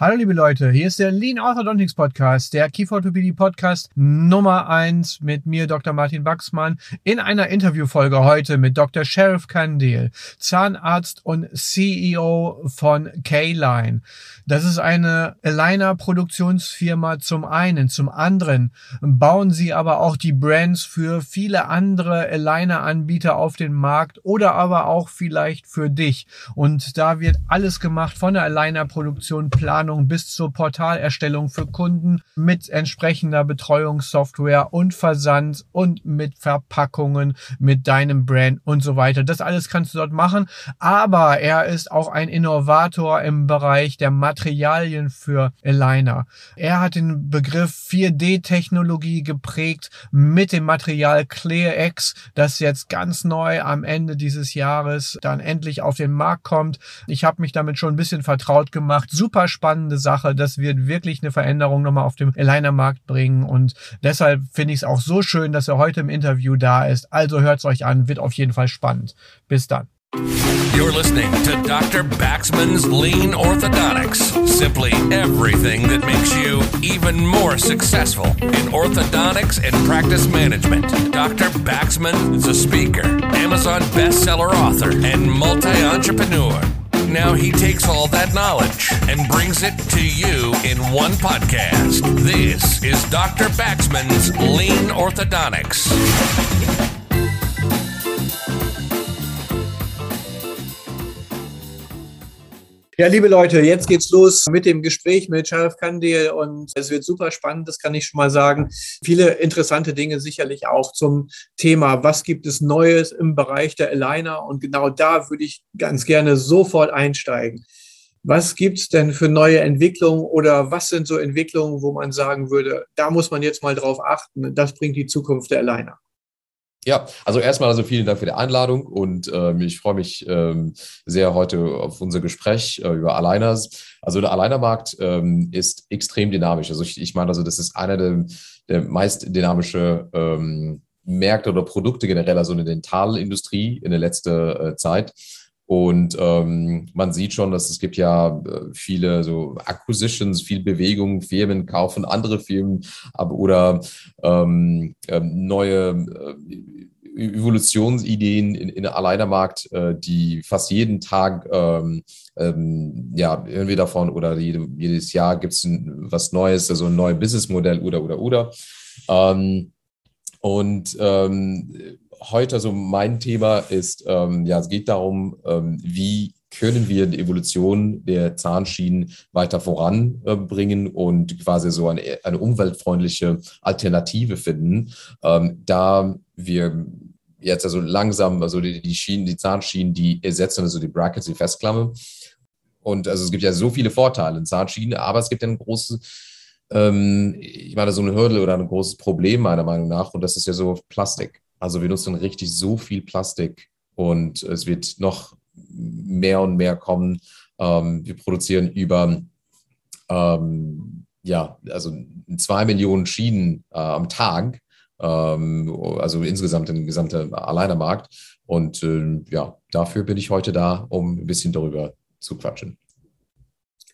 Hallo liebe Leute, hier ist der Lean Orthodontics Podcast, der Kieferorthopädie Podcast Nummer eins mit mir, Dr. Martin Wachsmann, in einer Interviewfolge heute mit Dr. Sheriff Kandil, Zahnarzt und CEO von K-Line. Das ist eine Aligner-Produktionsfirma zum einen, zum anderen bauen sie aber auch die Brands für viele andere Aligner-Anbieter auf den Markt oder aber auch vielleicht für dich. Und da wird alles gemacht von der Aligner-Produktion, Planung, Planung bis zur Portalerstellung für Kunden mit entsprechender Betreuungssoftware und Versand und mit Verpackungen, mit deinem Brand und so weiter. Das alles kannst du dort machen. Aber er ist auch ein Innovator im Bereich der Materialien für Aligner. Er hat den Begriff 4D-Technologie geprägt mit dem Material ClearX, das jetzt ganz neu am Ende dieses Jahres dann endlich auf den Markt kommt. Ich habe mich damit schon ein bisschen vertraut gemacht. Super spannend spannende Sache. Das wird wirklich eine Veränderung nochmal auf dem Aligner-Markt bringen. Und deshalb finde ich es auch so schön, dass er heute im Interview da ist. Also hört es euch an, wird auf jeden Fall spannend. Bis dann. You're listening to Dr. Baxman's Lean Orthodontics. Simply everything that makes you even more successful in orthodontics and practice management. Dr. Baxman is a speaker, Amazon bestseller author, and multi entrepreneur. Now he takes all that knowledge and brings it to you in one podcast. This is Dr. Baxman's Lean Orthodontics. Ja, liebe Leute, jetzt geht's los mit dem Gespräch mit Sheriff Kandil und es wird super spannend, das kann ich schon mal sagen. Viele interessante Dinge sicherlich auch zum Thema, was gibt es Neues im Bereich der Aligner und genau da würde ich ganz gerne sofort einsteigen. Was gibt's denn für neue Entwicklungen oder was sind so Entwicklungen, wo man sagen würde, da muss man jetzt mal drauf achten, das bringt die Zukunft der Aligner? Ja, also erstmal also vielen Dank für die Einladung und ähm, ich freue mich ähm, sehr heute auf unser Gespräch äh, über Aligners. Also der Alignermarkt ähm, ist extrem dynamisch. Also ich, ich meine, also das ist einer der, der meist dynamische ähm, Märkte oder Produkte generell, also in der Dentalindustrie in der letzten äh, Zeit. Und ähm, man sieht schon, dass es gibt ja äh, viele so Acquisitions, viel Bewegung, Firmen kaufen andere Firmen ab oder ähm, ähm, neue äh, Evolutionsideen in, in Alleinermarkt, äh, die fast jeden Tag, ähm, ähm, ja, hören wir davon oder jede, jedes Jahr gibt es was Neues, also ein neues Businessmodell oder, oder, oder. Ähm, und ähm, heute, also mein Thema ist, ähm, ja, es geht darum, ähm, wie können wir die Evolution der Zahnschienen weiter voranbringen und quasi so eine, eine umweltfreundliche Alternative finden, ähm, da wir jetzt also langsam, also die, die Schienen, die Zahnschienen, die ersetzen also die Brackets, die Festklammer. Und also es gibt ja so viele Vorteile in Zahnschienen, aber es gibt ja ein großes, ähm, ich meine, so eine Hürde oder ein großes Problem meiner Meinung nach und das ist ja so Plastik. Also wir nutzen richtig so viel Plastik und es wird noch mehr und mehr kommen. Ähm, wir produzieren über ähm, ja, also zwei Millionen Schienen äh, am Tag, ähm, also insgesamt im gesamten Alleinermarkt. Und äh, ja, dafür bin ich heute da, um ein bisschen darüber zu quatschen.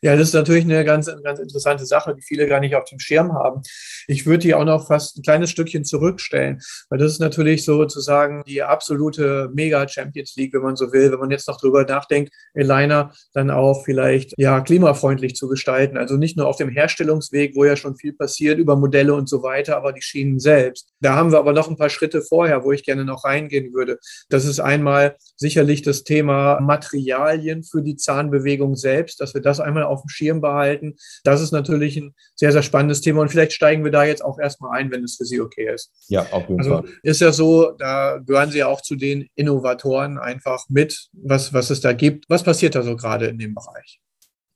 Ja, das ist natürlich eine ganz, ganz interessante Sache, die viele gar nicht auf dem Schirm haben. Ich würde die auch noch fast ein kleines Stückchen zurückstellen, weil das ist natürlich sozusagen die absolute Mega-Champions League, wenn man so will, wenn man jetzt noch drüber nachdenkt, Eliner dann auch vielleicht ja klimafreundlich zu gestalten. Also nicht nur auf dem Herstellungsweg, wo ja schon viel passiert über Modelle und so weiter, aber die Schienen selbst. Da haben wir aber noch ein paar Schritte vorher, wo ich gerne noch reingehen würde. Das ist einmal sicherlich das Thema Materialien für die Zahnbewegung selbst, dass wir das einmal auf dem Schirm behalten. Das ist natürlich ein sehr, sehr spannendes Thema und vielleicht steigen wir da jetzt auch erstmal ein, wenn es für Sie okay ist. Ja, auf jeden also Fall. Ist ja so, da gehören Sie ja auch zu den Innovatoren einfach mit, was, was es da gibt. Was passiert da so gerade in dem Bereich?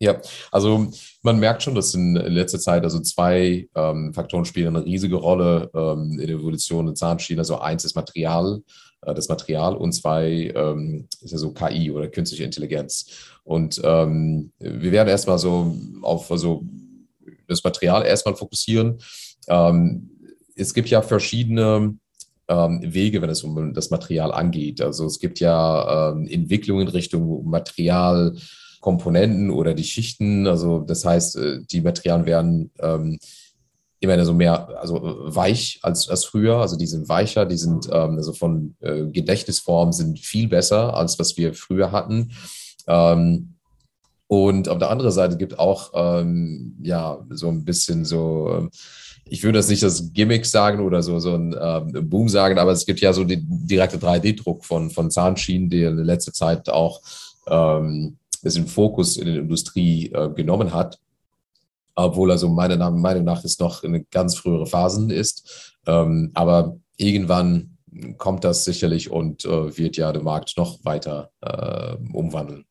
Ja, also man merkt schon, dass in letzter Zeit also zwei ähm, Faktoren spielen eine riesige Rolle ähm, in der Evolution der Zahnschienen. Also eins ist Material, das Material und zwei ähm, ist ja so KI oder künstliche Intelligenz. Und ähm, wir werden erstmal so auf also das Material erstmal fokussieren. Ähm, es gibt ja verschiedene ähm, Wege, wenn es um das Material angeht. Also es gibt ja Entwicklungen in Richtung Material Komponenten oder die Schichten. Also das heißt, äh, die Materialien werden ähm, immer so mehr, also weich als, als früher. Also die sind weicher, die sind ähm, also von äh, Gedächtnisform sind viel besser als was wir früher hatten. Ähm, und auf der anderen Seite gibt auch ähm, ja so ein bisschen so, ich würde das nicht das Gimmick sagen oder so, so ein ähm, Boom sagen, aber es gibt ja so den direkte 3D-Druck von, von Zahnschienen, der in letzter Zeit auch ähm, bisschen Fokus in der Industrie äh, genommen hat obwohl also meiner Meinung nach es noch eine ganz frühere Phasen ist. Ähm, aber irgendwann kommt das sicherlich und äh, wird ja den Markt noch weiter äh, umwandeln.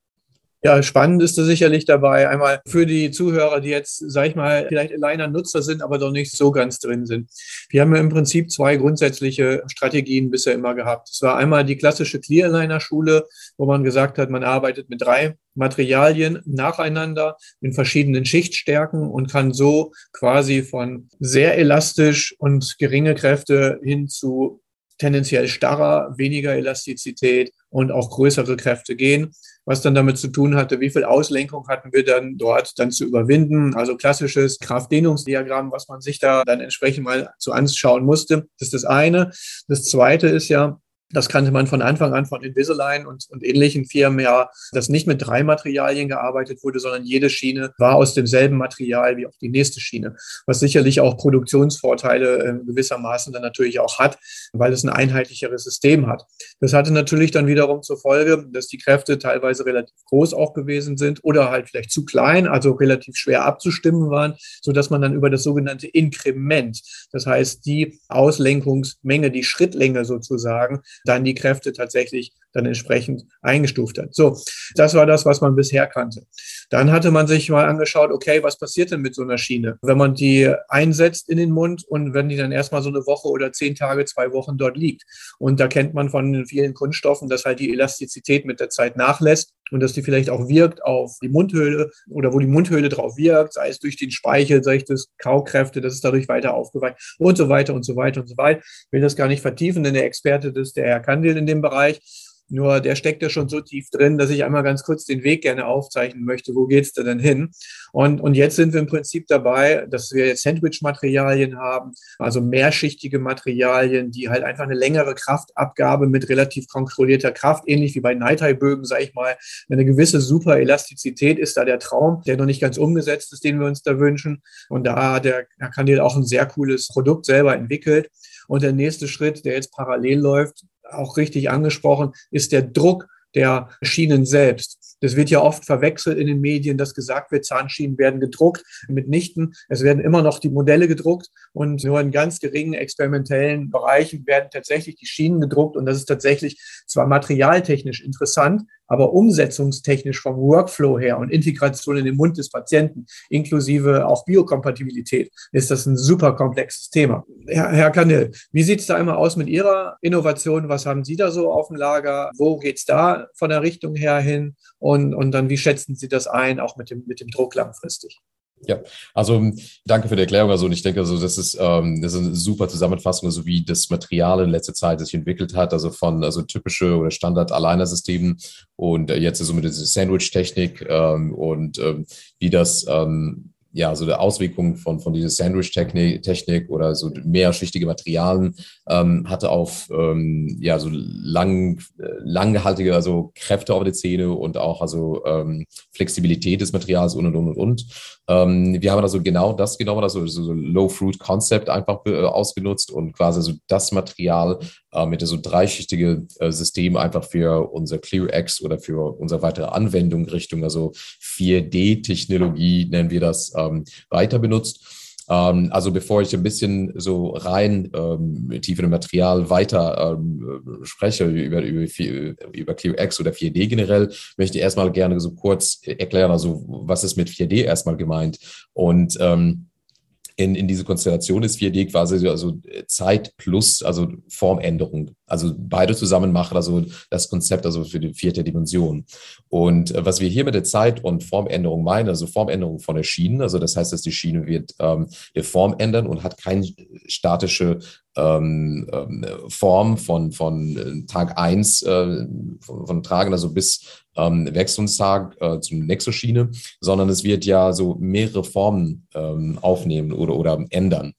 Ja, spannend ist da sicherlich dabei. Einmal für die Zuhörer, die jetzt, sag ich mal, vielleicht Aligner-Nutzer sind, aber doch nicht so ganz drin sind. Wir haben ja im Prinzip zwei grundsätzliche Strategien bisher immer gehabt. Es war einmal die klassische Clear Aligner-Schule, wo man gesagt hat, man arbeitet mit drei Materialien nacheinander in verschiedenen Schichtstärken und kann so quasi von sehr elastisch und geringe Kräfte hin zu tendenziell starrer, weniger Elastizität und auch größere Kräfte gehen, was dann damit zu tun hatte, wie viel Auslenkung hatten wir dann dort dann zu überwinden. Also klassisches Kraftdehnungsdiagramm, was man sich da dann entsprechend mal zu anschauen musste. Das ist das eine. Das zweite ist ja, das kannte man von Anfang an von Invisalign und, und ähnlichen Firmen ja, dass nicht mit drei Materialien gearbeitet wurde, sondern jede Schiene war aus demselben Material wie auch die nächste Schiene, was sicherlich auch Produktionsvorteile äh, gewissermaßen dann natürlich auch hat, weil es ein einheitlicheres System hat. Das hatte natürlich dann wiederum zur Folge, dass die Kräfte teilweise relativ groß auch gewesen sind oder halt vielleicht zu klein, also relativ schwer abzustimmen waren, so dass man dann über das sogenannte Inkrement, das heißt die Auslenkungsmenge, die Schrittlänge sozusagen, dann die Kräfte tatsächlich dann entsprechend eingestuft hat. So, das war das, was man bisher kannte. Dann hatte man sich mal angeschaut, okay, was passiert denn mit so einer Schiene, wenn man die einsetzt in den Mund und wenn die dann erstmal so eine Woche oder zehn Tage, zwei Wochen dort liegt. Und da kennt man von vielen Kunststoffen, dass halt die Elastizität mit der Zeit nachlässt und dass die vielleicht auch wirkt auf die Mundhöhle oder wo die Mundhöhle drauf wirkt, sei es durch den Speichel, sei es durch Kaukräfte, dass es dadurch weiter aufgeweicht und so weiter und so weiter und so weiter. Ich will das gar nicht vertiefen, denn der Experte ist der Herr Kandil in dem Bereich. Nur der steckt ja schon so tief drin, dass ich einmal ganz kurz den Weg gerne aufzeichnen möchte. Wo geht's da denn hin? Und, und jetzt sind wir im Prinzip dabei, dass wir jetzt Sandwich-Materialien haben, also mehrschichtige Materialien, die halt einfach eine längere Kraftabgabe mit relativ kontrollierter Kraft, ähnlich wie bei Nighthigh-Bögen, sage ich mal, eine gewisse Superelastizität ist da der Traum, der noch nicht ganz umgesetzt ist, den wir uns da wünschen. Und da hat der Herr Kandil auch ein sehr cooles Produkt selber entwickelt. Und der nächste Schritt, der jetzt parallel läuft, auch richtig angesprochen, ist der Druck der Schienen selbst. Das wird ja oft verwechselt in den Medien, dass gesagt wird, Zahnschienen werden gedruckt. Mitnichten. Es werden immer noch die Modelle gedruckt und nur in ganz geringen experimentellen Bereichen werden tatsächlich die Schienen gedruckt. Und das ist tatsächlich zwar materialtechnisch interessant, aber umsetzungstechnisch vom Workflow her und Integration in den Mund des Patienten, inklusive auch Biokompatibilität, ist das ein super komplexes Thema. Herr, Herr Kanil, wie sieht es da immer aus mit Ihrer Innovation? Was haben Sie da so auf dem Lager? Wo geht es da von der Richtung her hin? Und, und dann, wie schätzen Sie das ein, auch mit dem, mit dem Druck langfristig? Ja, also danke für die Erklärung. Also ich denke, also das ist, ähm, das ist eine super Zusammenfassung, also wie das Material in letzter Zeit sich entwickelt hat, also von also typische oder Standard-Aligner-Systemen und äh, jetzt so also mit dieser Sandwich-Technik ähm, und ähm, wie das ähm, ja, so der Auswirkungen von, von dieser Sandwich-Technik Technik oder so mehrschichtige Materialien ähm, hatte auf ähm, ja, so lang, äh, langhaltige also Kräfte auf der Zähne und auch also ähm, Flexibilität des Materials und und und und. Ähm, wir haben also genau das genommen, also so Low-Fruit-Concept einfach äh, ausgenutzt und quasi so das Material äh, mit so dreischichtige äh, System einfach für unser ClearX oder für unsere weitere Anwendung Richtung also 4D-Technologie nennen wir das ähm, weiter benutzt. Ähm, also bevor ich ein bisschen so rein ähm, tief in dem Material weiter ähm, spreche über, über, über ClearX oder 4D generell, möchte ich erstmal gerne so kurz erklären, also was ist mit 4D erstmal gemeint und ähm, in, in diese Konstellation ist 4D quasi also Zeit plus, also Formänderung. Also beide zusammen machen also das Konzept also für die vierte Dimension. Und äh, was wir hier mit der Zeit und Formänderung meinen, also Formänderung von der Schiene, also das heißt, dass die Schiene wird ähm, die Form ändern und hat keine statische ähm, ähm, Form von, von äh, Tag 1 äh, von, von, Tragen, also bis ähm, Wechselungstag äh, zum Nexoschiene, sondern es wird ja so mehrere Formen ähm, aufnehmen oder, oder ändern.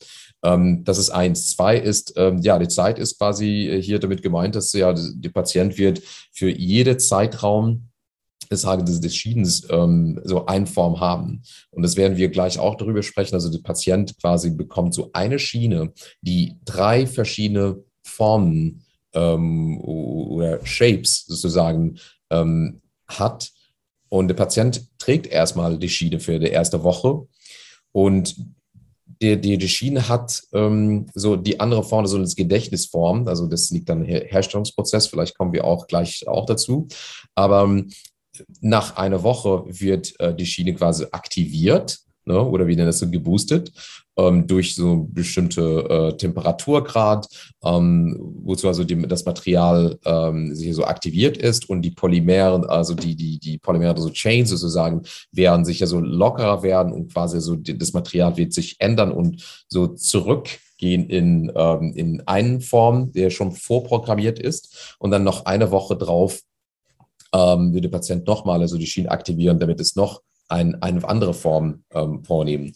Ähm, das ist eins. Zwei ist, ähm, ja, die Zeit ist quasi hier damit gemeint, dass ja der Patient wird für jede Zeitraum des Tages des Schiedens ähm, so eine Form haben. Und das werden wir gleich auch darüber sprechen. Also der Patient quasi bekommt so eine Schiene, die drei verschiedene Formen ähm, oder Shapes sozusagen ähm, hat. Und der Patient trägt erstmal die Schiene für die erste Woche. Und die, die, die Schiene hat ähm, so die andere Form, so das Gedächtnisform. Also das liegt dann im Herstellungsprozess. Vielleicht kommen wir auch gleich auch dazu. Aber ähm, nach einer Woche wird äh, die Schiene quasi aktiviert ne, oder wie nennt das so geboostet ähm, durch so bestimmte äh, Temperaturgrad, ähm, wozu also die, das Material ähm, sich so aktiviert ist und die Polymeren, also die, die, die Polymere, so Chains sozusagen, werden sich ja so lockerer werden und quasi so die, das Material wird sich ändern und so zurückgehen in, ähm, in einen Form, der schon vorprogrammiert ist und dann noch eine Woche drauf ähm, der Patient nochmal also die Schienen aktivieren, damit es noch ein, eine andere Form ähm, vornehmen.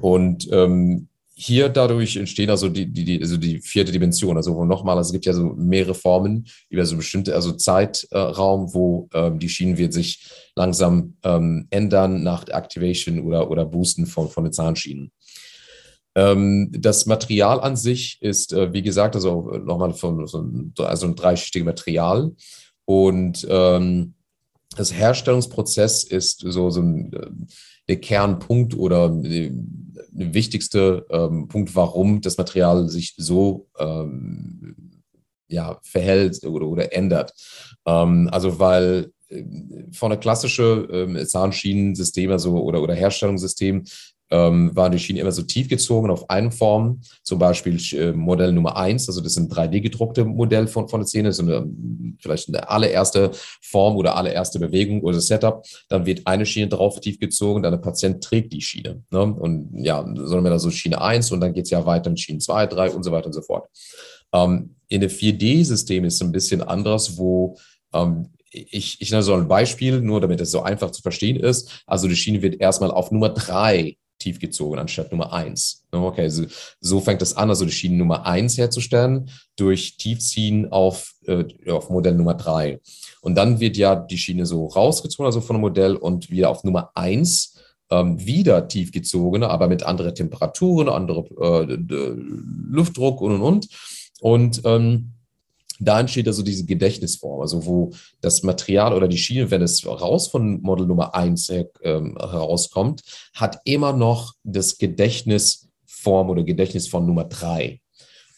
Und ähm, hier dadurch entstehen also die, die, die, also die vierte Dimension. Also nochmal, also es gibt ja so mehrere Formen über so bestimmte, also Zeitraum, wo ähm, die Schienen wird sich langsam ähm, ändern nach Activation oder, oder Boosten von, von den Zahnschienen. Ähm, das Material an sich ist, äh, wie gesagt, also nochmal von, so ein, also ein dreischichtiges Material. Und ähm, das Herstellungsprozess ist so, so ein, äh, der Kernpunkt oder der wichtigste ähm, Punkt, warum das Material sich so ähm, ja, verhält oder, oder ändert. Ähm, also weil äh, von der klassischen ähm, Zahnschienensystem also, oder, oder Herstellungssystem ähm, waren die Schienen immer so tief gezogen auf eine Form, zum Beispiel äh, Modell Nummer eins, also das ist ein 3D-gedruckte Modell von, von der Szene, so eine, vielleicht eine allererste Form oder allererste Bewegung oder Setup, dann wird eine Schiene drauf tief gezogen, dann der Patient trägt die Schiene. Ne? Und ja, sondern wir da so Schiene eins und dann geht es ja weiter in Schienen zwei, drei und so weiter und so fort. Ähm, in der 4D-System ist es ein bisschen anders, wo ähm, ich, ich nenne so ein Beispiel, nur damit es so einfach zu verstehen ist. Also die Schiene wird erstmal auf Nummer drei tief gezogen anstatt Nummer eins. Okay, so, so fängt es an, also die Schiene Nummer eins herzustellen durch Tiefziehen auf, äh, auf Modell Nummer drei. Und dann wird ja die Schiene so rausgezogen, also von dem Modell und wieder auf Nummer eins ähm, wieder tief gezogen, aber mit anderen Temperaturen, anderem äh, Luftdruck und und und. Und ähm, da entsteht also diese Gedächtnisform, also wo das Material oder die Schiene, wenn es raus von Model Nummer 1 äh, herauskommt, hat immer noch das Gedächtnisform oder Gedächtnis von Nummer 3.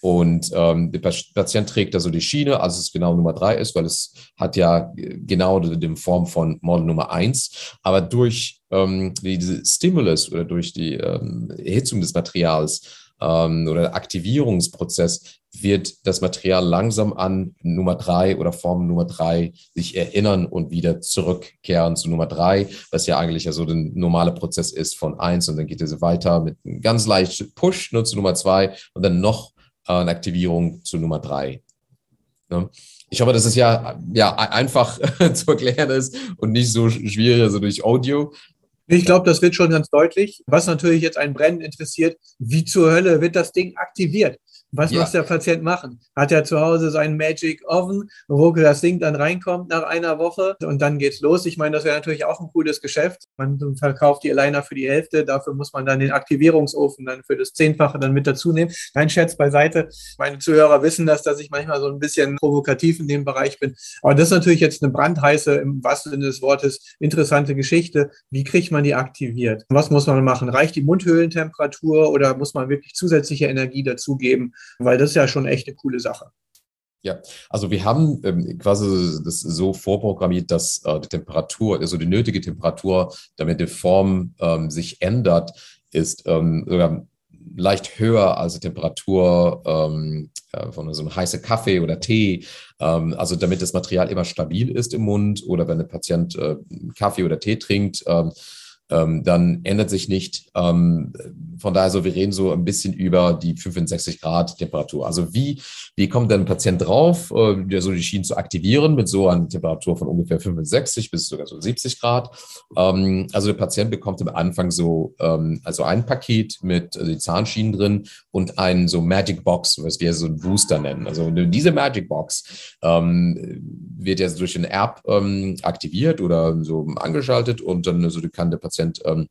Und ähm, der Patient trägt also die Schiene, als es genau Nummer 3 ist, weil es hat ja genau die Form von Model Nummer 1. Aber durch ähm, diese Stimulus oder durch die ähm, Erhitzung des Materials ähm, oder Aktivierungsprozess wird das Material langsam an Nummer drei oder Form Nummer drei sich erinnern und wieder zurückkehren zu Nummer drei, was ja eigentlich ja so der normale Prozess ist von eins und dann geht es weiter mit einem ganz leichten Push nur zu Nummer zwei und dann noch äh, eine Aktivierung zu Nummer drei. Ne? Ich hoffe, dass es ja, ja einfach zu erklären ist und nicht so schwierig so durch Audio. Ich glaube, das wird schon ganz deutlich. Was natürlich jetzt einen brennend interessiert, wie zur Hölle wird das Ding aktiviert? Was ja. muss der Patient machen? Hat er zu Hause seinen Magic Oven, wo das Ding dann reinkommt nach einer Woche und dann geht's los? Ich meine, das wäre natürlich auch ein cooles Geschäft. Man verkauft die Aligner für die Hälfte, dafür muss man dann den Aktivierungsofen dann für das Zehnfache dann mit dazu nehmen. Nein, Scherz beiseite. Meine Zuhörer wissen das, dass ich manchmal so ein bisschen provokativ in dem Bereich bin. Aber das ist natürlich jetzt eine brandheiße, im wahrsten Sinne des Wortes, interessante Geschichte. Wie kriegt man die aktiviert? Was muss man machen? Reicht die Mundhöhlentemperatur oder muss man wirklich zusätzliche Energie dazugeben? Weil das ist ja schon echt eine coole Sache. Ja, also wir haben ähm, quasi das so vorprogrammiert, dass äh, die Temperatur, also die nötige Temperatur, damit die Form ähm, sich ändert, ist ähm, sogar leicht höher als die Temperatur ähm, äh, von so einem heißen Kaffee oder Tee. Ähm, also damit das Material immer stabil ist im Mund oder wenn der Patient äh, Kaffee oder Tee trinkt, ähm, dann ändert sich nicht von daher, so wir reden so ein bisschen über die 65 Grad Temperatur. Also wie, wie kommt denn ein Patient drauf, äh, so die Schienen zu aktivieren mit so einer Temperatur von ungefähr 65 bis sogar so 70 Grad? Ähm, also der Patient bekommt am Anfang so ähm, also ein Paket mit also die Zahnschienen drin und ein so Magic Box, was wir so ein Booster nennen. Also diese Magic Box ähm, wird ja durch den App ähm, aktiviert oder so angeschaltet und dann so kann der Patient ähm,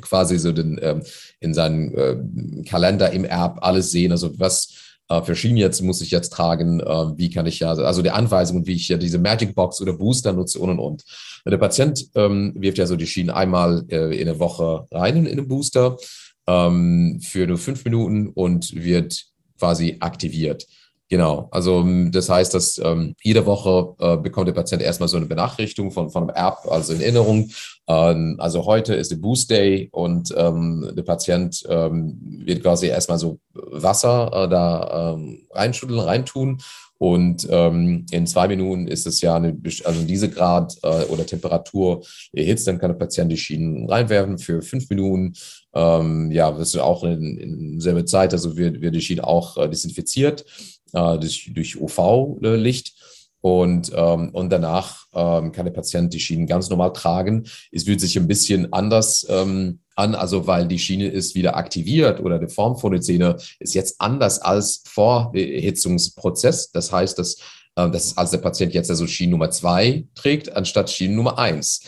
quasi so den, ähm, in seinen äh, Kalender im App alles sehen, also was äh, für Schienen jetzt muss ich jetzt tragen, äh, wie kann ich ja, also die Anweisungen, wie ich ja diese Magic Box oder Booster nutze und und und. Der Patient ähm, wirft ja so die Schienen einmal äh, in der Woche rein in, in den Booster ähm, für nur fünf Minuten und wird quasi aktiviert. Genau, also ähm, das heißt, dass ähm, jede Woche äh, bekommt der Patient erstmal so eine Benachrichtigung von, von einem App, also in Erinnerung. Ähm, also heute ist der Boost Day und ähm, der Patient ähm, wird quasi erstmal so Wasser äh, da ähm, reinschütteln, reintun. Und in zwei Minuten ist es ja eine, also diese Grad äh, oder Temperatur erhitzt, dann kann der Patient die Schienen reinwerfen für fünf Minuten. Ja, das ist auch in, in selbe Zeit, also wird, wird die Schiene auch äh, desinfiziert äh, durch, durch UV-Licht. Und, ähm, und danach ähm, kann der Patient die Schienen ganz normal tragen. Es fühlt sich ein bisschen anders ähm, an, also weil die Schiene ist wieder aktiviert oder die Form von der Zähne ist jetzt anders als vor Erhitzungsprozess. Das heißt, dass, äh, dass als der Patient jetzt also Schiene Nummer zwei trägt, anstatt Schiene Nummer eins.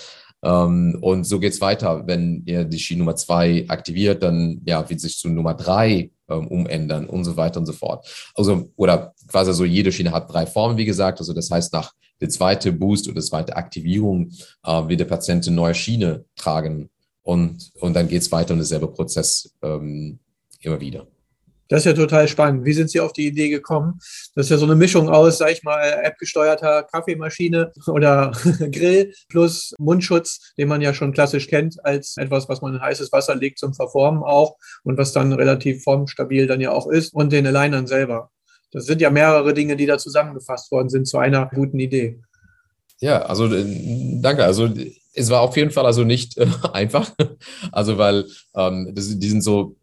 Ähm, und so geht's weiter. Wenn ihr die Schiene Nummer zwei aktiviert, dann ja, wird sich zu Nummer drei ähm, umändern und so weiter und so fort. Also, oder quasi so jede Schiene hat drei Formen, wie gesagt. Also das heißt, nach der zweite Boost oder der zweite Aktivierung äh, wird der Patient eine neue Schiene tragen und, und dann geht es weiter und derselbe Prozess ähm, immer wieder. Das ist ja total spannend. Wie sind Sie auf die Idee gekommen? Das ist ja so eine Mischung aus, sag ich mal, App-gesteuerter Kaffeemaschine oder Grill plus Mundschutz, den man ja schon klassisch kennt als etwas, was man in heißes Wasser legt zum Verformen auch und was dann relativ formstabil dann ja auch ist und den Alignern selber. Das sind ja mehrere Dinge, die da zusammengefasst worden sind zu einer guten Idee. Ja, also äh, danke. Also es war auf jeden Fall also nicht äh, einfach. Also weil ähm, das, die sind so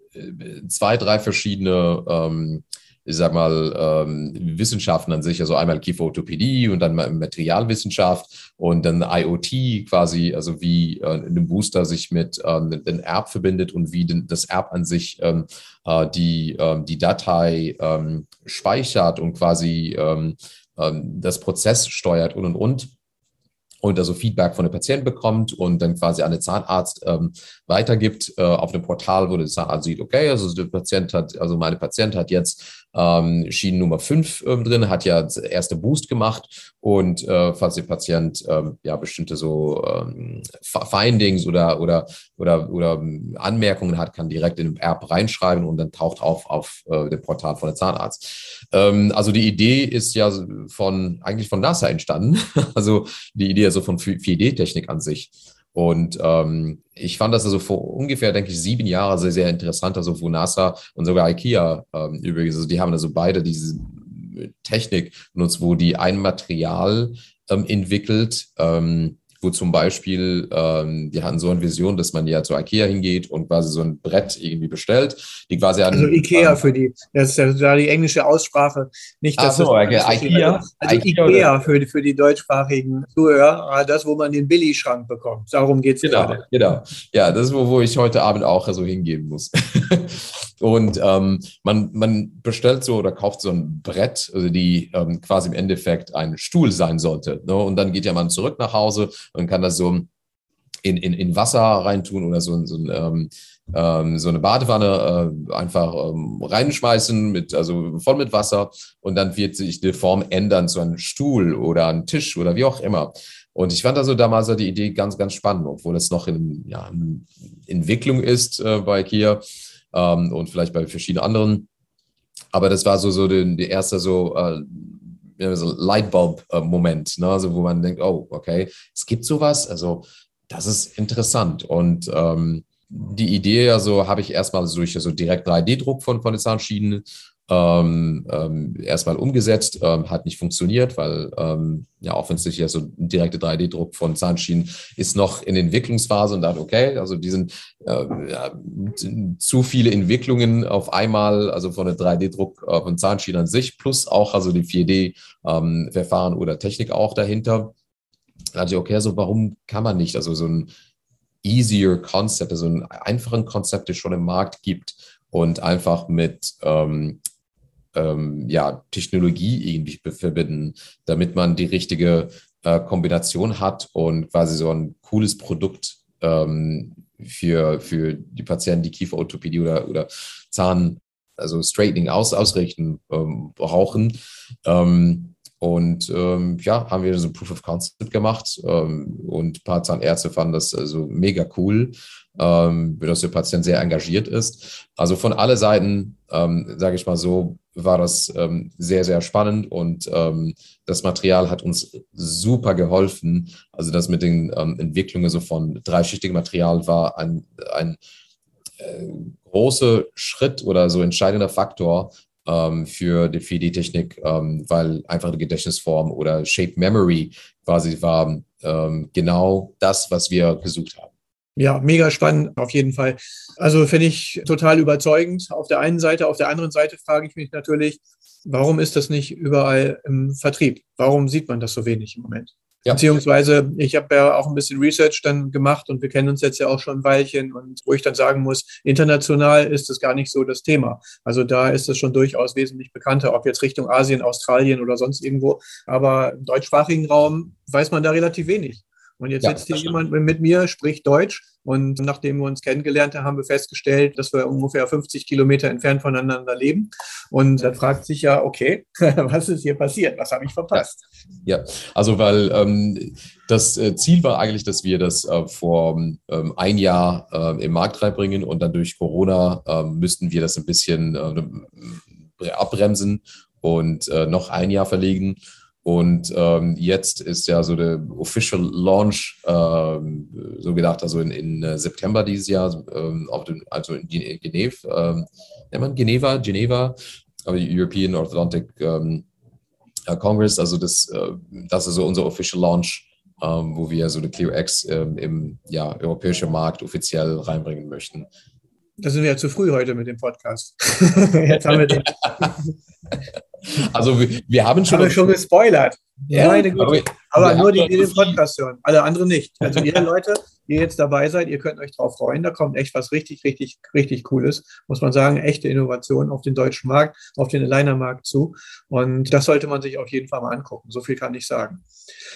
zwei, drei verschiedene, ähm, ich sag mal, ähm, Wissenschaften an sich, also einmal Kieferorthopädie und dann Materialwissenschaft und dann IoT quasi, also wie äh, ein Booster sich mit ähm, den Erb verbindet und wie den, das Erb an sich ähm, äh, die, ähm, die Datei ähm, speichert und quasi ähm, ähm, das Prozess steuert und und und und also Feedback von dem Patienten bekommt und dann quasi an den Zahnarzt ähm, weitergibt äh, auf dem Portal, wo der Zahnarzt sieht, okay, also der Patient hat, also meine Patient hat jetzt ähm, Schienen Nummer 5 ähm, drin, hat ja erste Boost gemacht und äh, falls der Patient ähm, ja bestimmte so ähm, Findings oder, oder, oder, oder Anmerkungen hat, kann direkt in den App reinschreiben und dann taucht auf auf äh, dem Portal von der Zahnarzt. Ähm, also die Idee ist ja von eigentlich von NASA entstanden, also die Idee also von 4D-Technik an sich. Und ähm, ich fand das also vor ungefähr, denke ich, sieben Jahren sehr, sehr interessant, also wo NASA und sogar IKEA ähm, übrigens, also die haben also beide diese Technik benutzt, wo die ein Material ähm, entwickelt, ähm, wo zum Beispiel, ähm, die hatten so eine Vision, dass man ja zu Ikea hingeht und quasi so ein Brett irgendwie bestellt, die quasi an, Also Ikea für die, das ist ja da die englische Aussprache, nicht dass so, okay. Ikea, also Ikea, Ikea für, die, für die deutschsprachigen Zuhörer, ah, das, wo man den Billigschrank bekommt. Darum geht es genau, gerade. Genau, ja, das ist, wo, wo ich heute Abend auch so hingehen muss. Und ähm, man, man bestellt so oder kauft so ein Brett, also die ähm, quasi im Endeffekt ein Stuhl sein sollte. Ne? Und dann geht ja man zurück nach Hause und kann das so in, in, in Wasser reintun oder so, so, ein, ähm, ähm, so eine Badewanne äh, einfach ähm, reinschmeißen, mit, also voll mit Wasser. Und dann wird sich die Form ändern zu einem Stuhl oder einem Tisch oder wie auch immer. Und ich fand also damals die Idee ganz, ganz spannend, obwohl es noch in, ja, in Entwicklung ist äh, bei Kia ähm, und vielleicht bei verschiedenen anderen. Aber das war so, so der, der erste so, äh, so Lightbulb-Moment, ne? also wo man denkt, oh, okay, es gibt sowas, also das ist interessant. Und ähm, die Idee, also habe ich erstmal durch so direkt 3D-Druck von, den Zahnschienen ähm, ähm, erstmal umgesetzt, ähm, hat nicht funktioniert, weil ähm, ja offensichtlich ja so ein direkter 3D-Druck von Zahnschienen ist noch in Entwicklungsphase und dann okay, also die sind äh, ja, zu viele Entwicklungen auf einmal, also von der 3D-Druck äh, von Zahnschienen an sich, plus auch also die 4D-Verfahren ähm, oder Technik auch dahinter. Da dachte ich, okay, also warum kann man nicht, also so ein easier Konzept, also ein einfachen Konzept, das schon im Markt gibt und einfach mit ähm, ähm, ja, Technologie irgendwie verbinden, damit man die richtige äh, Kombination hat und quasi so ein cooles Produkt ähm, für, für die Patienten, die Kieferorthopädie oder, oder Zahn, also Straightening aus, ausrichten ähm, brauchen. Ähm, und ähm, ja, haben wir so Proof of Concept gemacht ähm, und ein paar Zahnärzte fanden das also mega cool, ähm, dass der Patient sehr engagiert ist. Also von alle Seiten, ähm, sage ich mal so, war das ähm, sehr, sehr spannend und ähm, das Material hat uns super geholfen. Also das mit den ähm, Entwicklungen so von dreischichtigem Material war ein, ein äh, großer Schritt oder so entscheidender Faktor, ähm, für die 4D-Technik, ähm, weil einfach die Gedächtnisform oder Shape Memory quasi war ähm, genau das, was wir gesucht haben. Ja, mega spannend, auf jeden Fall. Also finde ich total überzeugend auf der einen Seite. Auf der anderen Seite frage ich mich natürlich, warum ist das nicht überall im Vertrieb? Warum sieht man das so wenig im Moment? Ja. Beziehungsweise, ich habe ja auch ein bisschen Research dann gemacht und wir kennen uns jetzt ja auch schon ein Weilchen und wo ich dann sagen muss, international ist es gar nicht so das Thema. Also da ist es schon durchaus wesentlich bekannter, ob jetzt Richtung Asien, Australien oder sonst irgendwo. Aber im deutschsprachigen Raum weiß man da relativ wenig. Und jetzt ja, sitzt hier jemand mit mir, spricht Deutsch und nachdem wir uns kennengelernt haben, haben wir festgestellt, dass wir ungefähr 50 Kilometer entfernt voneinander leben. Und dann fragt sich ja, okay, was ist hier passiert? Was habe ich verpasst? Ja, also weil ähm, das äh, Ziel war eigentlich, dass wir das äh, vor ähm, ein Jahr äh, im Markt reinbringen und dann durch Corona ähm, müssten wir das ein bisschen äh, abbremsen und äh, noch ein Jahr verlegen. Und ähm, jetzt ist ja so der Official Launch ähm, so gedacht, also in, in äh, September dieses Jahr, ähm, auf dem, also in Genève, ähm, nennt man Geneva, Geneva, aber European Orthodontic ähm, äh, Congress, also das, äh, das ist so unser Official Launch, ähm, wo wir so eine ClearX ähm, im ja, europäischen Markt offiziell reinbringen möchten. Da sind wir ja zu früh heute mit dem Podcast. Jetzt haben wir den. Also wir, wir haben schon. Haben wir schon gespoilert. Ja, Meine Güte. Aber, aber nur die, die den Podcast hören. Alle anderen nicht. Also ihr Leute, ihr jetzt dabei seid, ihr könnt euch darauf freuen. Da kommt echt was richtig, richtig, richtig Cooles. Muss man sagen, echte Innovation auf den deutschen Markt, auf den Aligner-Markt zu. Und das sollte man sich auf jeden Fall mal angucken. So viel kann ich sagen.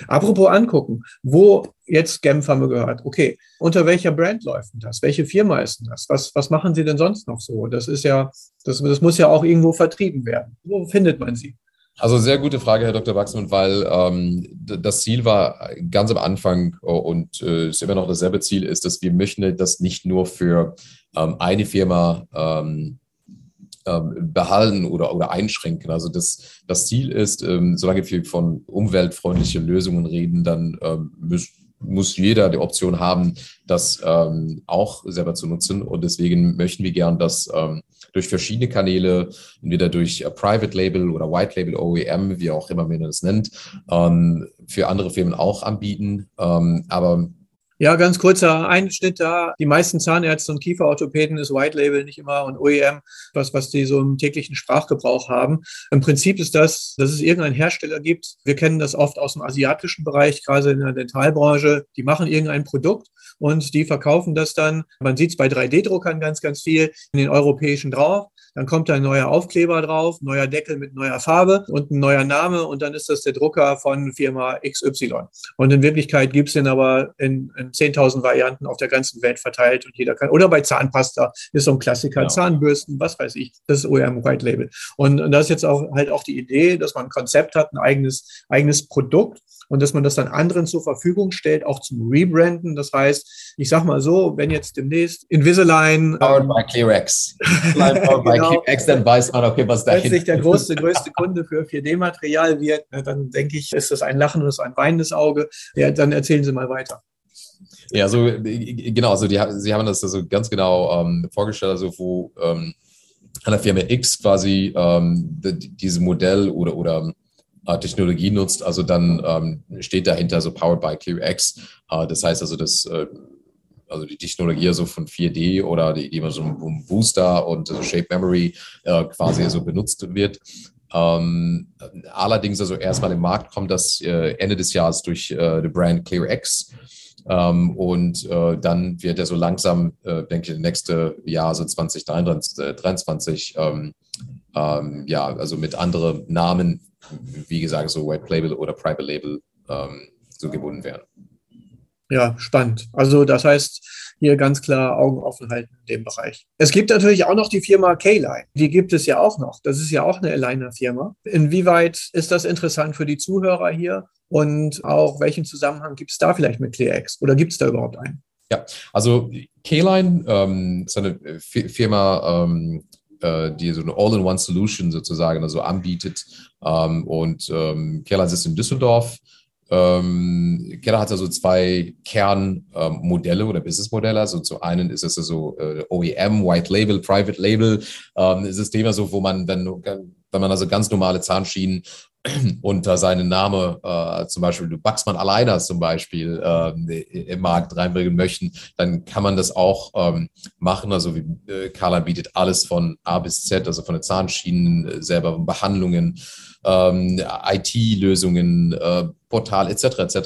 Apropos angucken, wo jetzt Genf gehört. Okay, unter welcher Brand läuft denn das? Welche Firma ist denn das? Was, was machen Sie denn sonst noch so? Das ist ja, das, das muss ja auch irgendwo vertrieben werden. Wo findet man sie? Also sehr gute Frage, Herr Dr. Wachsmann, weil ähm, das Ziel war ganz am Anfang äh, und äh, ist immer noch dasselbe Ziel ist, dass wir möchten das nicht nur für ähm, eine Firma ähm, ähm, behalten oder, oder einschränken. Also das, das Ziel ist, ähm, solange wir von umweltfreundlichen Lösungen reden, dann ähm, müssen muss jeder die Option haben, das ähm, auch selber zu nutzen. Und deswegen möchten wir gern, dass ähm, durch verschiedene Kanäle, entweder durch Private Label oder White Label OEM, wie auch immer man das nennt, ähm, für andere Firmen auch anbieten. Ähm, aber ja, ganz kurzer Einschnitt da. Die meisten Zahnärzte und Kieferorthopäden ist White Label nicht immer und OEM, was, was die so im täglichen Sprachgebrauch haben. Im Prinzip ist das, dass es irgendeinen Hersteller gibt. Wir kennen das oft aus dem asiatischen Bereich, gerade in der Dentalbranche. Die machen irgendein Produkt und die verkaufen das dann. Man sieht es bei 3D-Druckern ganz, ganz viel in den europäischen drauf. Dann kommt da ein neuer Aufkleber drauf, neuer Deckel mit neuer Farbe und ein neuer Name und dann ist das der Drucker von Firma XY. Und in Wirklichkeit gibt es den aber in, in 10.000 Varianten auf der ganzen Welt verteilt und jeder kann. Oder bei Zahnpasta ist so ein Klassiker, genau. Zahnbürsten, was weiß ich. Das ist OEM White Label. Und, und das ist jetzt auch halt auch die Idee, dass man ein Konzept hat, ein eigenes, eigenes Produkt und dass man das dann anderen zur Verfügung stellt, auch zum Rebranden. Das heißt, ich sag mal so, wenn jetzt demnächst Invisalign. Powered by ClearX. Powered by genau, ClearX, dann weiß man, okay, was da Wenn der größte, größte Kunde für 4D-Material wird, dann denke ich, ist das ein lachendes, ein weinendes Auge. Ja, dann erzählen Sie mal weiter. Ja, so genau, also die, Sie haben das also ganz genau ähm, vorgestellt, also wo ähm, an der Firma X quasi ähm, diese Modell oder, oder äh, Technologie nutzt, also dann ähm, steht dahinter so Powered by ClearX. Äh, das heißt also, dass äh, also die Technologie so von 4D oder die, die man so ein Booster und also Shape Memory äh, quasi so benutzt wird. Ähm, allerdings also erstmal im Markt kommt das äh, Ende des Jahres durch äh, die Brand ClearX. Ähm, und äh, dann wird er so langsam, äh, denke ich, nächste Jahr, so 2023, ähm, ähm, ja, also mit anderen Namen, wie gesagt, so White Label oder Private Label ähm, so gebunden werden. Ja, spannend. Also das heißt, hier ganz klar Augen offen halten in dem Bereich. Es gibt natürlich auch noch die Firma K-Line. Die gibt es ja auch noch. Das ist ja auch eine Aligner-Firma. Inwieweit ist das interessant für die Zuhörer hier? Und auch welchen Zusammenhang gibt es da vielleicht mit ClearX? Oder gibt es da überhaupt einen? Ja, also K-Line ähm, ist eine Firma, ähm, äh, die so eine All-in-One-Solution sozusagen also anbietet. Ähm, und ähm, K-Line sitzt in Düsseldorf ähm, Keller hat also zwei Kernmodelle ähm, oder Businessmodelle. Also zum einen ist es so äh, OEM, White Label, Private Label ähm, Systeme, so wo man dann, wenn man also ganz normale Zahnschienen unter seinen Name, äh, zum Beispiel du Baxmann Alleiner zum Beispiel äh, im Markt reinbringen möchten, dann kann man das auch ähm, machen. Also wie äh, Carla bietet alles von A bis Z, also von den Zahnschienen äh, selber, Behandlungen, ähm, IT-Lösungen, äh, Portal etc. etc.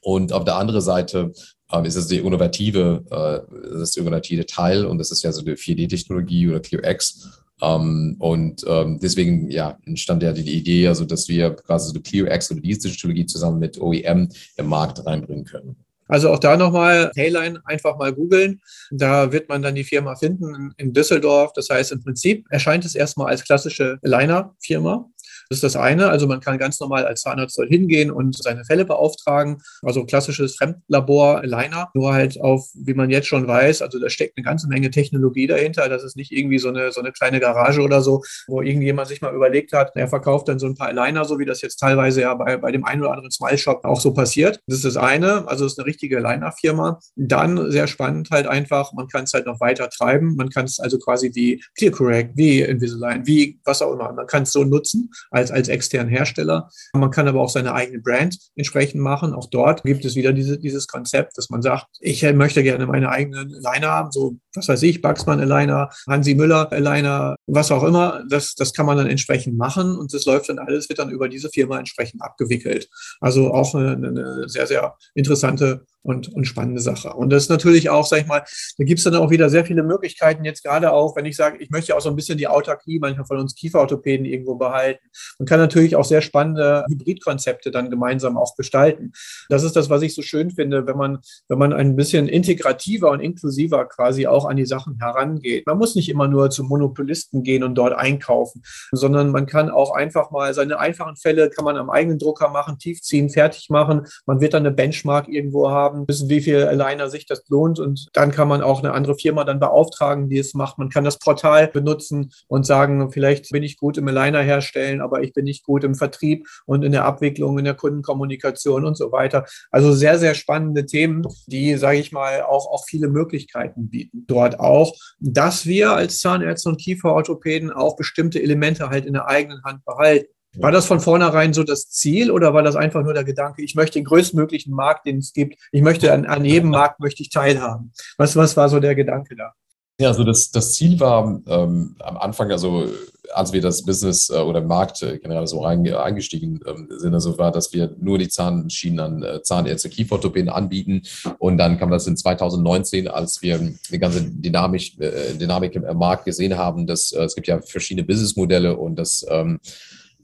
Und auf der anderen Seite ähm, ist es der innovative, äh, das innovative Teil und das ist ja so die 4D-Technologie oder ClearX. Ähm, und ähm, deswegen ja, entstand ja die Idee, also dass wir quasi so ClearX oder diese Technologie zusammen mit OEM im Markt reinbringen können. Also auch da nochmal Heyline einfach mal googeln. Da wird man dann die Firma finden in Düsseldorf. Das heißt, im Prinzip erscheint es erstmal als klassische Liner-Firma. Das ist das eine. Also man kann ganz normal als Zahnarzt dort hingehen und seine Fälle beauftragen. Also klassisches Fremdlabor Liner, nur halt auf, wie man jetzt schon weiß, also da steckt eine ganze Menge Technologie dahinter. Das ist nicht irgendwie so eine, so eine kleine Garage oder so, wo irgendjemand sich mal überlegt hat, er verkauft dann so ein paar Liner, so wie das jetzt teilweise ja bei, bei dem einen oder anderen Smile Shop auch so passiert. Das ist das eine. Also es ist eine richtige Liner-Firma. Dann sehr spannend halt einfach, man kann es halt noch weiter treiben. Man kann es also quasi wie ClearCorrect, wie Invisalign, wie was auch immer. Man kann es so nutzen als, als externen Hersteller. Man kann aber auch seine eigene Brand entsprechend machen. Auch dort gibt es wieder diese, dieses Konzept, dass man sagt, ich möchte gerne meine eigenen Liner haben, so was weiß ich, Baxmann Aligner, Hansi Müller Aligner, was auch immer. Das, das kann man dann entsprechend machen und das läuft dann alles, wird dann über diese Firma entsprechend abgewickelt. Also auch eine, eine sehr, sehr interessante und, und spannende Sache. Und das ist natürlich auch, sag ich mal, da gibt es dann auch wieder sehr viele Möglichkeiten, jetzt gerade auch, wenn ich sage, ich möchte auch so ein bisschen die Autarkie manchmal von uns Kieferorthopäden irgendwo behalten. Man kann natürlich auch sehr spannende Hybridkonzepte dann gemeinsam auch gestalten. Das ist das, was ich so schön finde, wenn man, wenn man ein bisschen integrativer und inklusiver quasi auch an die Sachen herangeht. Man muss nicht immer nur zum Monopolisten gehen und dort einkaufen, sondern man kann auch einfach mal seine einfachen Fälle kann man am eigenen Drucker machen, tiefziehen, fertig machen. Man wird dann eine Benchmark irgendwo haben wissen, wie viel Aligner sich das lohnt. Und dann kann man auch eine andere Firma dann beauftragen, die es macht. Man kann das Portal benutzen und sagen, vielleicht bin ich gut im Aligner herstellen, aber ich bin nicht gut im Vertrieb und in der Abwicklung, in der Kundenkommunikation und so weiter. Also sehr, sehr spannende Themen, die, sage ich mal, auch, auch viele Möglichkeiten bieten. Dort auch, dass wir als Zahnärzte und Kieferorthopäden auch bestimmte Elemente halt in der eigenen Hand behalten. War das von vornherein so das Ziel oder war das einfach nur der Gedanke, ich möchte den größtmöglichen Markt, den es gibt, ich möchte an, an jedem Markt möchte ich teilhaben? Was, was war so der Gedanke da? Ja, also das, das Ziel war ähm, am Anfang, also als wir das Business äh, oder Markt äh, generell so eingestiegen ähm, sind, also war, dass wir nur die Zahnschienen an äh, Zahnärzte, Kieferorthopäden anbieten. Und dann kam das in 2019, als wir die ganze Dynamik, Dynamik im Markt gesehen haben, dass es gibt ja verschiedene Businessmodelle und das ähm,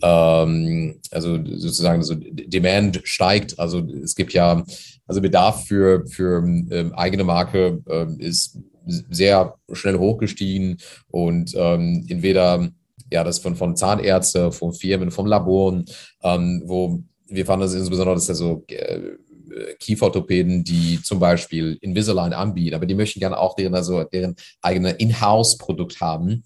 ähm, also sozusagen so Demand steigt. Also es gibt ja, also Bedarf für, für eigene Marke ist sehr schnell hochgestiegen und ähm, entweder ja das von, von Zahnärzte, von Firmen, vom Laboren, ähm, wo wir fanden das insbesondere, dass also äh, Kieferorthopäden, die zum Beispiel Invisalign anbieten, aber die möchten gerne auch deren, also deren eigene Inhouse-Produkt haben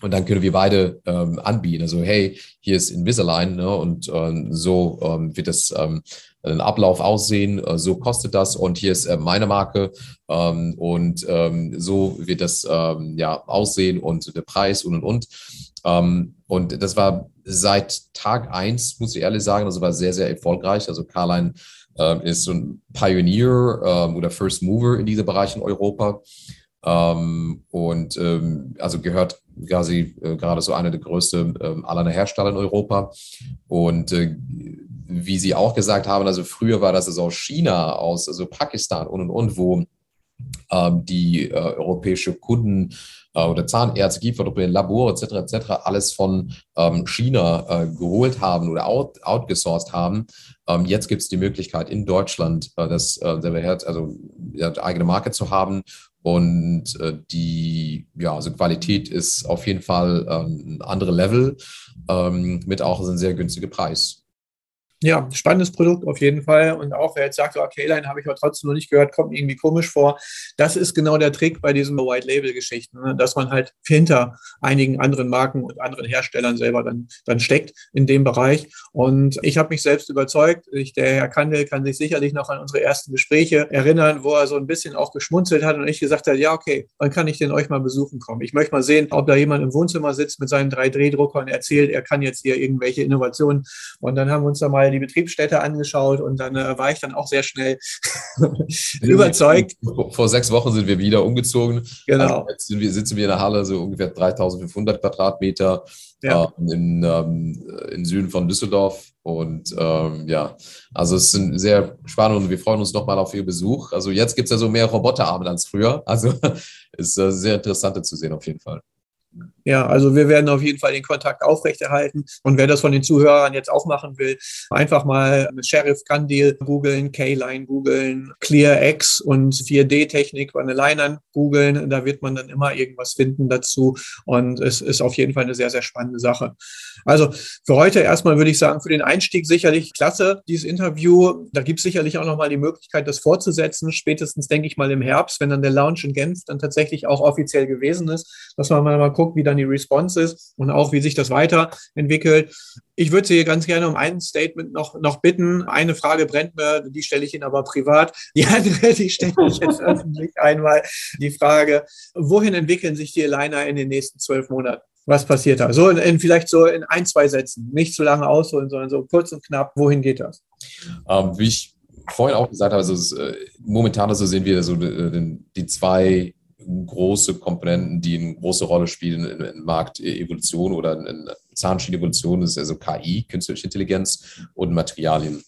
Und dann können wir beide ähm, anbieten. Also, hey, hier ist Invisalign ne, und ähm, so ähm, wird das ähm, ein Ablauf aussehen, äh, so kostet das und hier ist äh, meine Marke ähm, und ähm, so wird das ähm, ja aussehen und der Preis und und und. Ähm, und das war seit Tag eins, muss ich ehrlich sagen, also war sehr, sehr erfolgreich. Also Carline ähm, ist so ein Pioneer ähm, oder First Mover in diesem Bereich in Europa. Ähm, und ähm, also gehört quasi äh, gerade so einer der größten ähm, aller Hersteller in Europa. Und äh, wie Sie auch gesagt haben, also früher war das also aus China, aus also Pakistan und und und, wo die äh, europäische Kunden äh, oder Zahnärzte, Kieferorthopäden, Labor etc. etc. alles von ähm, China äh, geholt haben oder out, outgesourced haben. Ähm, jetzt gibt es die Möglichkeit in Deutschland, äh, das äh, also eigene Marke zu haben und äh, die ja, also Qualität ist auf jeden Fall ähm, ein anderes Level ähm, mit auch einem sehr günstigen Preis. Ja, spannendes Produkt auf jeden Fall. Und auch wer jetzt sagt, okay, Line habe ich aber trotzdem noch nicht gehört, kommt irgendwie komisch vor. Das ist genau der Trick bei diesen White-Label-Geschichten, ne? dass man halt hinter einigen anderen Marken und anderen Herstellern selber dann, dann steckt in dem Bereich. Und ich habe mich selbst überzeugt. Ich, der Herr Kandel kann sich sicherlich noch an unsere ersten Gespräche erinnern, wo er so ein bisschen auch geschmunzelt hat und ich gesagt habe, ja, okay, wann kann ich denn euch mal besuchen kommen? Ich möchte mal sehen, ob da jemand im Wohnzimmer sitzt mit seinen drei Drehdruckern und erzählt, er kann jetzt hier irgendwelche Innovationen. Und dann haben wir uns da mal die Betriebsstätte angeschaut und dann äh, war ich dann auch sehr schnell überzeugt. Vor sechs Wochen sind wir wieder umgezogen. Genau. Also jetzt wir, sitzen wir in der Halle, so ungefähr 3500 Quadratmeter ja. äh, in, ähm, im Süden von Düsseldorf. Und ähm, ja, also es sind sehr spannend und wir freuen uns nochmal auf Ihren Besuch. Also jetzt gibt es ja so mehr Roboterarme als früher. Also ist äh, sehr interessant zu sehen auf jeden Fall. Ja, also wir werden auf jeden Fall den Kontakt aufrechterhalten. Und wer das von den Zuhörern jetzt auch machen will, einfach mal Sheriff Candil googeln, K-Line googeln, ClearX und 4D-Technik bei Linern googeln. Da wird man dann immer irgendwas finden dazu. Und es ist auf jeden Fall eine sehr, sehr spannende Sache. Also für heute erstmal würde ich sagen, für den Einstieg sicherlich klasse, dieses Interview. Da gibt es sicherlich auch nochmal die Möglichkeit, das fortzusetzen. Spätestens, denke ich mal, im Herbst, wenn dann der Launch in Genf dann tatsächlich auch offiziell gewesen ist, dass man mal guckt, wie dann die Response ist und auch wie sich das weiterentwickelt. Ich würde Sie ganz gerne um ein Statement noch, noch bitten. Eine Frage brennt mir, die stelle ich Ihnen aber privat. Die andere, die stelle ich jetzt öffentlich einmal. Die Frage, wohin entwickeln sich die Aligner in den nächsten zwölf Monaten? Was passiert da? So in, in, vielleicht so in ein, zwei Sätzen. Nicht zu lange ausholen, sondern so kurz und knapp. Wohin geht das? Ähm, wie ich vorhin auch gesagt habe, also es, äh, momentan also sehen wir so die, die zwei große Komponenten, die eine große Rolle spielen in, in Marktevolution oder in Zahnschienen-Evolution, ist also KI, künstliche Intelligenz und Materialien.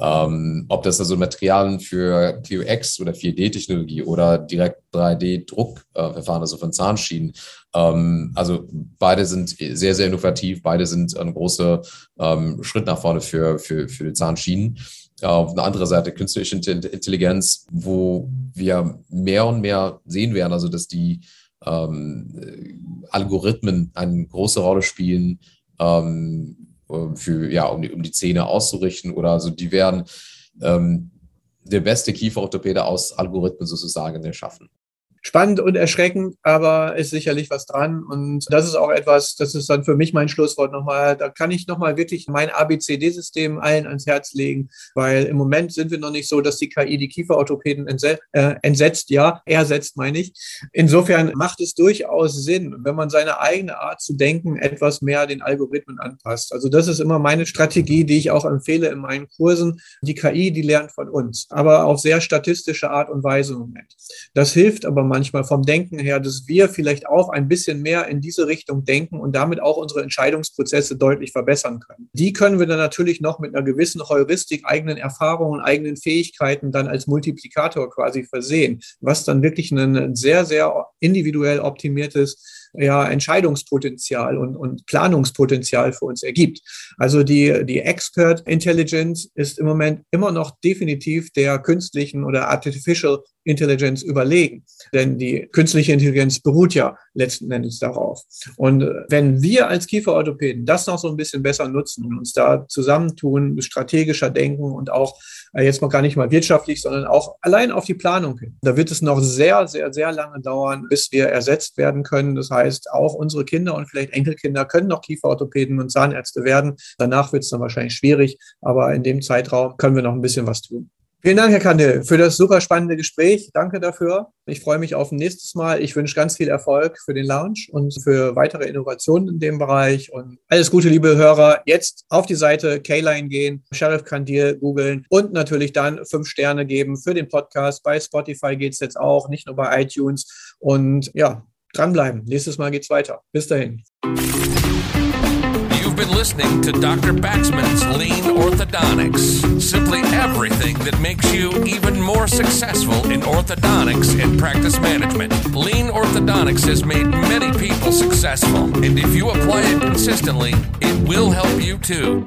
Ähm, ob das also Materialien für ClearX oder 4D-Technologie oder direkt 3D-Druckverfahren, also von Zahnschienen, ähm, also beide sind sehr, sehr innovativ, beide sind ein großer ähm, Schritt nach vorne für, für, für die Zahnschienen auf eine andere Seite künstliche Intelligenz, wo wir mehr und mehr sehen werden, also dass die ähm, Algorithmen eine große Rolle spielen, ähm, für, ja, um die, um die Zähne auszurichten. Oder also die werden ähm, der beste Kieferorthopäde aus Algorithmen sozusagen erschaffen spannend und erschreckend, aber ist sicherlich was dran. Und das ist auch etwas, das ist dann für mich mein Schlusswort nochmal. Da kann ich nochmal wirklich mein ABCD-System allen ans Herz legen, weil im Moment sind wir noch nicht so, dass die KI die Kieferorthopäden äh, entsetzt, ja, ersetzt, meine ich. Insofern macht es durchaus Sinn, wenn man seine eigene Art zu denken etwas mehr den Algorithmen anpasst. Also das ist immer meine Strategie, die ich auch empfehle in meinen Kursen. Die KI, die lernt von uns, aber auf sehr statistische Art und Weise im Moment. Das hilft aber manchmal vom Denken her, dass wir vielleicht auch ein bisschen mehr in diese Richtung denken und damit auch unsere Entscheidungsprozesse deutlich verbessern können. Die können wir dann natürlich noch mit einer gewissen Heuristik, eigenen Erfahrungen, eigenen Fähigkeiten dann als Multiplikator quasi versehen, was dann wirklich ein sehr, sehr individuell optimiertes ja, Entscheidungspotenzial und, und Planungspotenzial für uns ergibt. Also die, die Expert Intelligence ist im Moment immer noch definitiv der künstlichen oder Artificial Intelligenz überlegen. Denn die künstliche Intelligenz beruht ja letzten Endes darauf. Und äh, wenn wir als Kieferorthopäden das noch so ein bisschen besser nutzen und uns da zusammentun, strategischer denken und auch äh, jetzt mal gar nicht mal wirtschaftlich, sondern auch allein auf die Planung hin, da wird es noch sehr, sehr, sehr lange dauern, bis wir ersetzt werden können. Das heißt, auch unsere Kinder und vielleicht Enkelkinder können noch Kieferorthopäden und Zahnärzte werden. Danach wird es dann wahrscheinlich schwierig, aber in dem Zeitraum können wir noch ein bisschen was tun. Vielen Dank, Herr Kandel, für das super spannende Gespräch. Danke dafür. Ich freue mich auf ein nächstes Mal. Ich wünsche ganz viel Erfolg für den Launch und für weitere Innovationen in dem Bereich. Und alles Gute, liebe Hörer. Jetzt auf die Seite K-Line gehen, Sheriff Kandil googeln und natürlich dann fünf Sterne geben für den Podcast. Bei Spotify geht es jetzt auch, nicht nur bei iTunes. Und ja, dranbleiben. Nächstes Mal geht's weiter. Bis dahin. You've been listening to Dr. Baxman's Lean Orthodontics. Simply everything that makes you even more successful in orthodontics and practice management. Lean Orthodontics has made many people successful, and if you apply it consistently, it will help you too.